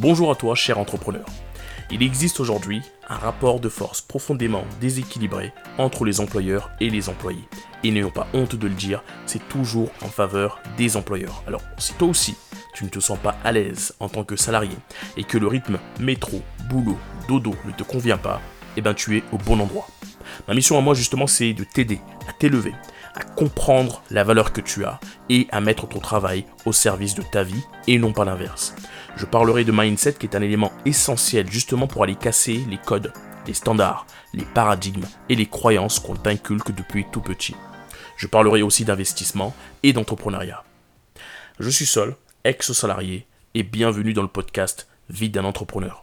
Bonjour à toi, cher entrepreneur. Il existe aujourd'hui un rapport de force profondément déséquilibré entre les employeurs et les employés. Et n'ayons pas honte de le dire, c'est toujours en faveur des employeurs. Alors, si toi aussi, tu ne te sens pas à l'aise en tant que salarié et que le rythme métro, boulot, dodo ne te convient pas, eh ben tu es au bon endroit. Ma mission à moi justement c'est de t'aider à t'élever, à comprendre la valeur que tu as et à mettre ton travail au service de ta vie et non pas l'inverse. Je parlerai de mindset qui est un élément essentiel justement pour aller casser les codes, les standards, les paradigmes et les croyances qu'on t'inculque depuis tout petit. Je parlerai aussi d'investissement et d'entrepreneuriat. Je suis seul, ex-salarié, et bienvenue dans le podcast Vie d'un entrepreneur.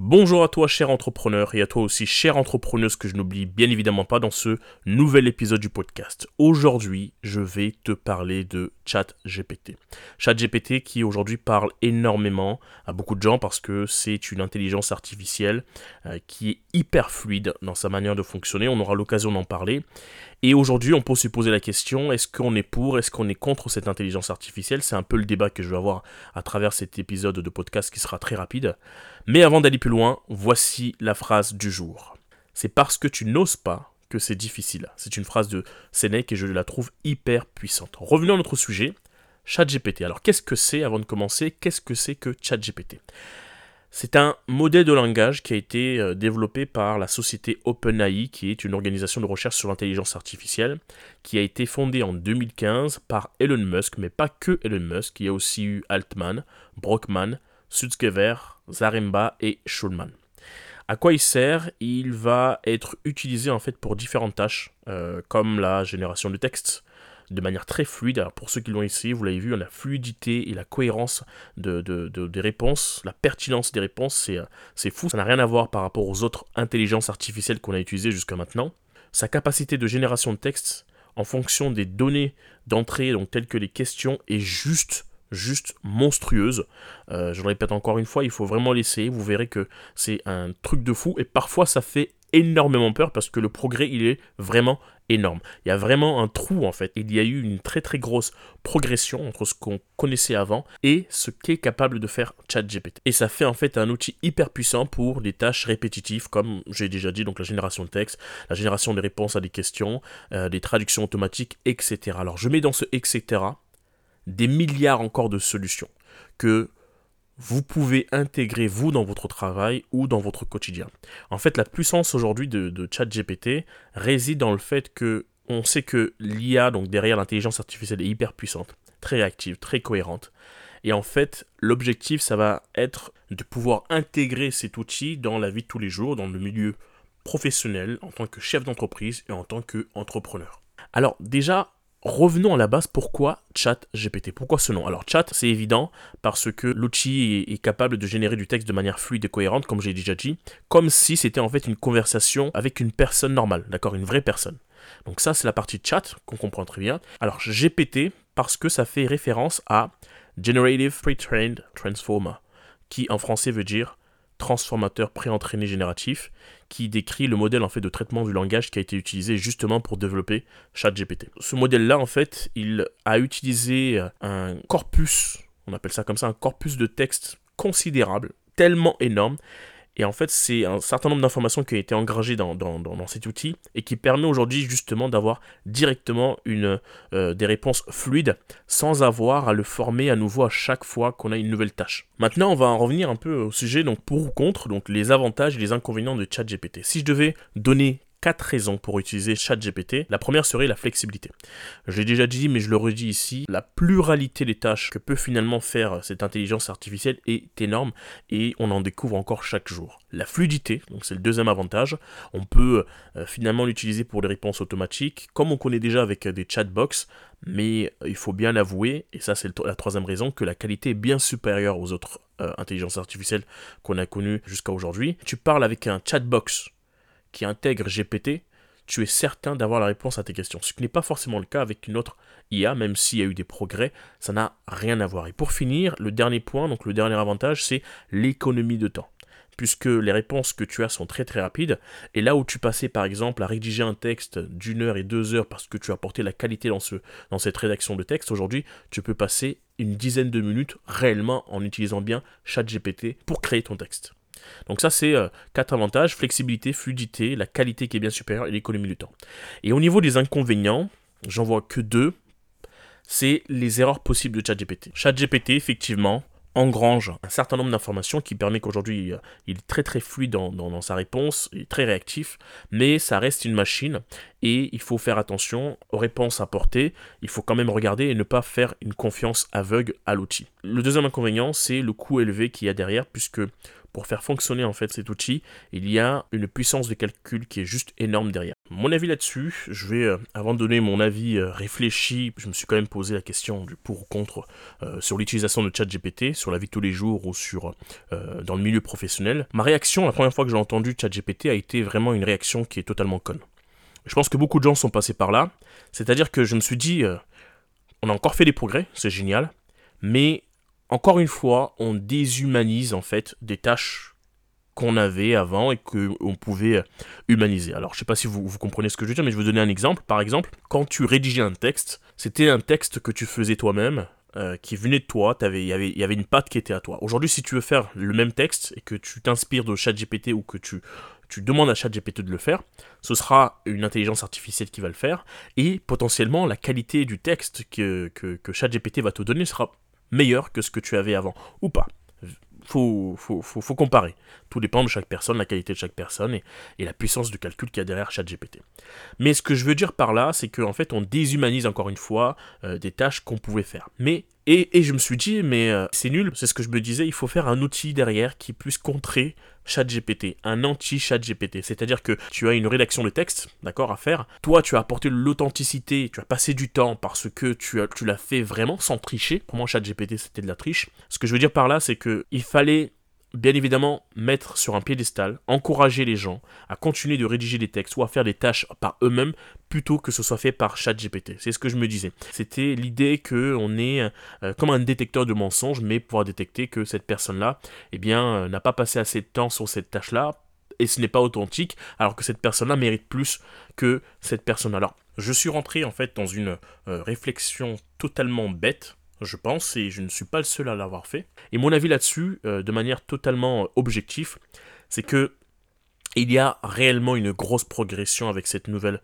Bonjour à toi, cher entrepreneur, et à toi aussi, chère entrepreneuse, que je n'oublie bien évidemment pas dans ce nouvel épisode du podcast. Aujourd'hui, je vais te parler de ChatGPT. ChatGPT qui aujourd'hui parle énormément à beaucoup de gens parce que c'est une intelligence artificielle euh, qui est hyper fluide dans sa manière de fonctionner. On aura l'occasion d'en parler. Et aujourd'hui, on peut se poser la question est-ce qu'on est pour, est-ce qu'on est contre cette intelligence artificielle? C'est un peu le débat que je vais avoir à travers cet épisode de podcast qui sera très rapide. Mais avant d'aller plus loin, voici la phrase du jour. C'est parce que tu n'oses pas que c'est difficile. C'est une phrase de Sénèque et je la trouve hyper puissante. Revenons à notre sujet, ChatGPT. Alors qu'est-ce que c'est avant de commencer? Qu'est-ce que c'est que ChatGPT c'est un modèle de langage qui a été euh, développé par la société OpenAI, qui est une organisation de recherche sur l'intelligence artificielle, qui a été fondée en 2015 par Elon Musk, mais pas que Elon Musk, il y a aussi eu Altman, Brockman, Sutskever, Zaremba et Schulman. À quoi il sert? Il va être utilisé en fait pour différentes tâches, euh, comme la génération de texte, de manière très fluide. Alors pour ceux qui l'ont essayé, vous l'avez vu, la fluidité et la cohérence de, des réponses, la pertinence des réponses, euh, c'est fou. Ça n'a rien à voir par rapport aux autres intelligences artificielles qu'on a utilisées jusqu'à maintenant. Sa capacité de génération de texte en fonction des données d'entrée, donc telles que les questions, est juste juste monstrueuse. Euh, je le répète encore une fois, il faut vraiment l'essayer. Vous verrez que c'est un truc de fou et parfois ça fait énormément peur parce que le progrès il est vraiment énorme. Il y a vraiment un trou en fait. Il y a eu une très très grosse progression entre ce qu'on connaissait avant et ce qu'est capable de faire ChatGPT. Et ça fait en fait un outil hyper puissant pour des tâches répétitives comme j'ai déjà dit, donc la génération de texte, la génération des réponses à des questions, euh, des traductions automatiques, etc. Alors je mets dans ce etc des milliards encore de solutions que vous pouvez intégrer vous dans votre travail ou dans votre quotidien. En fait, la puissance aujourd'hui de, ChatGPT réside dans le fait que on sait que l'IA, donc derrière l'intelligence artificielle, est hyper puissante, très réactive, très cohérente. Et en fait, l'objectif, ça va être de pouvoir intégrer cet outil dans la vie de tous les jours, dans le milieu professionnel, en tant que chef d'entreprise et en tant qu'entrepreneur. Alors déjà, Revenons à la base, pourquoi ChatGPT Pourquoi ce nom? Alors Chat, c'est évident, parce que l'outil est, capable de générer du texte de manière fluide et cohérente, comme j'ai déjà dit, comme si c'était en fait une conversation avec une personne normale, d'accord, une vraie personne. Donc ça, c'est la partie chat qu'on comprend très bien. Alors GPT, parce que ça fait référence à Generative Pre-trained Transformer, qui en français veut dire transformateur préentraîné génératif qui décrit le modèle en fait de traitement du langage qui a été utilisé justement pour développer ChatGPT. Ce modèle-là en fait, il a utilisé un corpus, on appelle ça comme ça, un corpus de texte considérable, tellement énorme et en fait, c'est un certain nombre d'informations qui ont été engagées dans, cet outil et qui permet aujourd'hui justement d'avoir directement euh, des réponses fluides sans avoir à le former à nouveau à chaque fois qu'on a une nouvelle tâche. Maintenant, on va en revenir un peu au sujet donc pour ou contre, donc les avantages et les inconvénients de ChatGPT. Si je devais donner quatre raisons pour utiliser ChatGPT. La première serait la flexibilité. Je l'ai déjà dit, mais je le redis ici, la pluralité des tâches que peut finalement faire cette intelligence artificielle est énorme et on en découvre encore chaque jour. La fluidité, donc c'est le deuxième avantage, on peut euh, finalement l'utiliser pour des réponses automatiques, comme on connaît déjà avec des chatbox, mais il faut bien l'avouer, et ça c'est la troisième raison, que la qualité est bien supérieure aux autres euh, intelligences artificielles qu'on a connues jusqu'à aujourd'hui. Tu parles avec un chatbox qui intègre GPT, tu es certain d'avoir la réponse à tes questions. Ce qui n'est pas forcément le cas avec une autre IA, même s'il y a eu des progrès, ça n'a rien à voir. Et pour finir, le dernier point, donc le dernier avantage, c'est l'économie de temps. Puisque les réponses que tu as sont très très rapides, et là où tu passais par exemple à rédiger un texte d'une heure et deux heures parce que tu as apporté la qualité dans, ce, dans cette rédaction de texte, aujourd'hui tu peux passer une dizaine de minutes réellement en utilisant bien ChatGPT pour créer ton texte. Donc ça, c'est euh, quatre avantages, flexibilité, fluidité, la qualité qui est bien supérieure et l'économie du temps. Et au niveau des inconvénients, j'en vois que deux. C'est les erreurs possibles de ChatGPT. ChatGPT, effectivement, engrange un certain nombre d'informations qui permet qu'aujourd'hui euh, il est très très fluide dans, sa réponse, très réactif, mais ça reste une machine et il faut faire attention aux réponses apportées, il faut quand même regarder et ne pas faire une confiance aveugle à l'outil. Le deuxième inconvénient, c'est le coût élevé qu'il y a derrière puisque pour faire fonctionner en fait cet outil, il y a une puissance de calcul qui est juste énorme derrière. Mon avis là-dessus, je vais, euh, avant de donner mon avis euh, réfléchi, je me suis quand même posé la question du pour ou contre euh, sur l'utilisation de ChatGPT, sur la vie de tous les jours ou sur dans le milieu professionnel. Ma réaction, la première fois que j'ai entendu ChatGPT, a été vraiment une réaction qui est totalement conne. Je pense que beaucoup de gens sont passés par là, c'est-à-dire que je me suis dit, on a encore fait des progrès, c'est génial, mais encore une fois, on déshumanise en fait des tâches qu'on avait avant et qu'on pouvait humaniser. Alors, je sais pas si vous, comprenez ce que je veux dire, mais je vais vous donner un exemple. Par exemple, quand tu rédigeais un texte, c'était un texte que tu faisais toi-même, euh, qui venait de toi, il y avait, y avait une patte qui était à toi. Aujourd'hui, si tu veux faire le même texte et que tu t'inspires de ChatGPT ou que tu, demandes à ChatGPT de le faire, ce sera une intelligence artificielle qui va le faire, et potentiellement la qualité du texte que, que ChatGPT va te donner sera meilleur que ce que tu avais avant, ou pas. Faut, faut, faut, comparer. Tout dépend de chaque personne, la qualité de chaque personne et, la puissance de calcul qu'il y a derrière ChatGPT. Mais ce que je veux dire par là, c'est qu'en fait, on déshumanise encore une fois euh, des tâches qu'on pouvait faire. Mais et, je me suis dit, mais euh, c'est nul, c'est ce que je me disais, il faut faire un outil derrière qui puisse contrer Un anti-ChatGPT. C'est-à-dire que tu as une rédaction de texte, d'accord, à faire. Toi, tu as apporté l'authenticité, tu as passé du temps parce que tu, as, tu l'as fait vraiment sans tricher. Pour moi, ChatGPT, c'était de la triche. Ce que je veux dire par là, c'est que il fallait bien évidemment mettre sur un piédestal, encourager les gens à continuer de rédiger des textes ou à faire des tâches par eux-mêmes plutôt que ce soit fait par ChatGPT. C'est ce que je me disais. C'était l'idée que on est euh, comme un détecteur de mensonges, mais pouvoir détecter que cette personne-là, eh bien, euh, n'a pas passé assez de temps sur cette tâche-là et ce n'est pas authentique, alors que cette personne-là mérite plus que cette personne. Alors, je suis rentré en fait dans une euh, réflexion totalement bête je pense, et je ne suis pas le seul à l'avoir fait. Et mon avis là-dessus, euh, de manière totalement euh, objective, c'est que il y a réellement une grosse progression avec cette nouvelle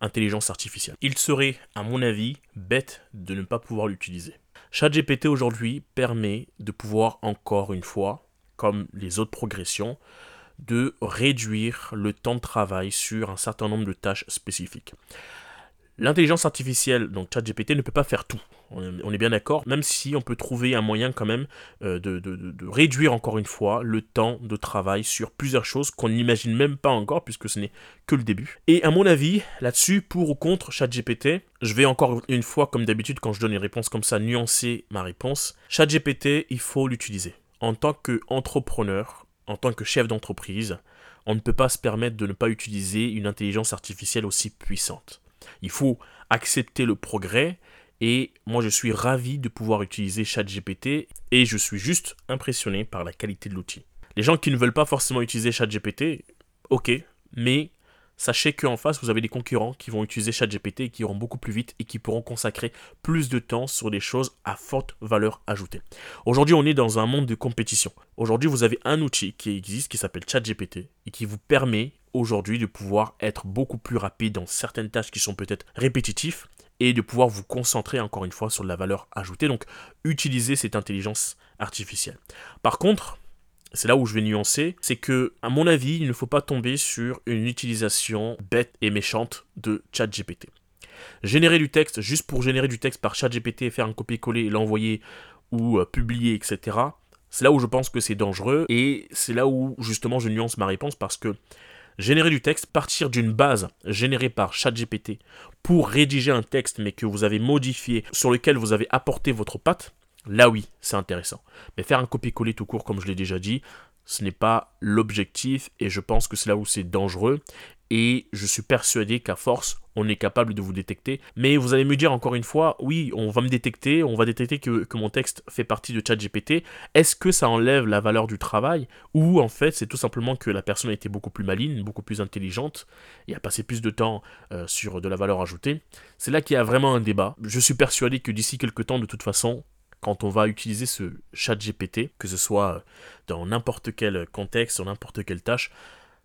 intelligence artificielle. Il serait, à mon avis, bête de ne pas pouvoir l'utiliser. ChatGPT aujourd'hui permet de pouvoir encore une fois, comme les autres progressions, de réduire le temps de travail sur un certain nombre de tâches spécifiques. L'intelligence artificielle, donc ChatGPT, ne peut pas faire tout. On est bien d'accord, même si on peut trouver un moyen quand même euh, de, réduire encore une fois le temps de travail sur plusieurs choses qu'on n'imagine même pas encore puisque ce n'est que le début. Et à mon avis, là-dessus, pour ou contre ChatGPT, je vais encore une fois, comme d'habitude, quand je donne une réponse comme ça, nuancer ma réponse. ChatGPT, il faut l'utiliser. En tant qu'entrepreneur, en tant que chef d'entreprise, on ne peut pas se permettre de ne pas utiliser une intelligence artificielle aussi puissante. Il faut accepter le progrès et moi je suis ravi de pouvoir utiliser ChatGPT et je suis juste impressionné par la qualité de l'outil. Les gens qui ne veulent pas forcément utiliser ChatGPT, ok, mais sachez qu'en face, vous avez des concurrents qui vont utiliser ChatGPT et qui iront beaucoup plus vite et qui pourront consacrer plus de temps sur des choses à forte valeur ajoutée. Aujourd'hui, on est dans un monde de compétition. Aujourd'hui, vous avez un outil qui existe qui s'appelle ChatGPT et qui vous permet aujourd'hui de pouvoir être beaucoup plus rapide dans certaines tâches qui sont peut-être répétitives et de pouvoir vous concentrer encore une fois sur la valeur ajoutée. Donc, utiliser cette intelligence artificielle. Par contre, c'est là où je vais nuancer, c'est que, à mon avis, il ne faut pas tomber sur une utilisation bête et méchante de ChatGPT. Générer du texte juste pour générer du texte par ChatGPT, faire un copier-coller l'envoyer ou euh, publier, etc. C'est là où je pense que c'est dangereux et c'est là où justement je nuance ma réponse parce que générer du texte, partir d'une base générée par ChatGPT pour rédiger un texte mais que vous avez modifié, sur lequel vous avez apporté votre patte, là oui, c'est intéressant. Mais faire un copier-coller tout court, comme je l'ai déjà dit, ce n'est pas l'objectif et je pense que c'est là où c'est dangereux et je suis persuadé qu'à force, on est capable de vous détecter. Mais vous allez me dire encore une fois, oui, on va me détecter, on va détecter que, mon texte fait partie de ChatGPT. Est-ce que ça enlève la valeur du travail Ou en fait, c'est tout simplement que la personne a été beaucoup plus maligne, beaucoup plus intelligente et a passé plus de temps euh, sur de la valeur ajoutée? C'est là qu'il y a vraiment un débat. Je suis persuadé que d'ici quelques temps, de toute façon, quand on va utiliser ce chat GPT, que ce soit dans n'importe quel contexte, dans n'importe quelle tâche,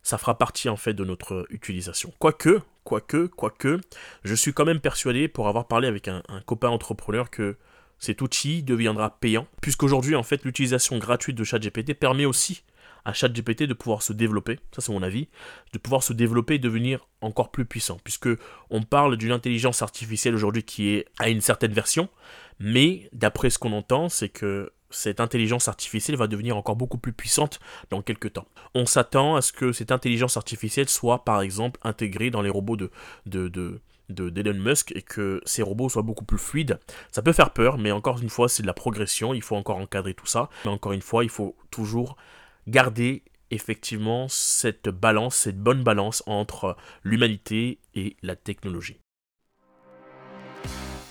ça fera partie en fait de notre utilisation. Quoique, quoique, quoique, je suis quand même persuadé, pour avoir parlé avec un, copain entrepreneur, que cet outil deviendra payant, puisqu'aujourd'hui en fait l'utilisation gratuite de ChatGPT permet aussi à ChatGPT de pouvoir se développer, ça c'est mon avis, de pouvoir se développer et devenir encore plus puissant, puisque on parle d'une intelligence artificielle aujourd'hui qui est à une certaine version, mais d'après ce qu'on entend, c'est que cette intelligence artificielle va devenir encore beaucoup plus puissante dans quelques temps. On s'attend à ce que cette intelligence artificielle soit par exemple intégrée dans les robots de, de, de d'Elon Musk et que ces robots soient beaucoup plus fluides. Ça peut faire peur, mais encore une fois, c'est de la progression, il faut encore encadrer tout ça. Mais encore une fois, il faut toujours garder effectivement cette balance, cette bonne balance entre l'humanité et la technologie.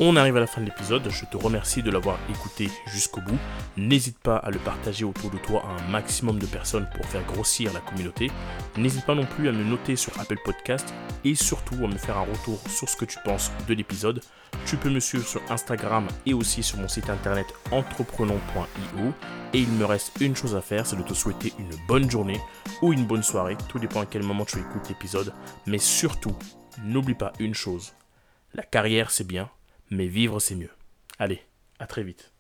On arrive à la fin de l'épisode, je te remercie de l'avoir écouté jusqu'au bout. N'hésite pas à le partager autour de toi à un maximum de personnes pour faire grossir la communauté. N'hésite pas non plus à me noter sur Apple Podcast et surtout à me faire un retour sur ce que tu penses de l'épisode. Tu peux me suivre sur Instagram et aussi sur mon site internet entreprenons.io. Et il me reste une chose à faire, c'est de te souhaiter une bonne journée ou une bonne soirée, tout dépend à quel moment tu écoutes l'épisode. Mais surtout, n'oublie pas une chose, la carrière c'est bien, mais vivre c'est mieux. Allez, à très vite.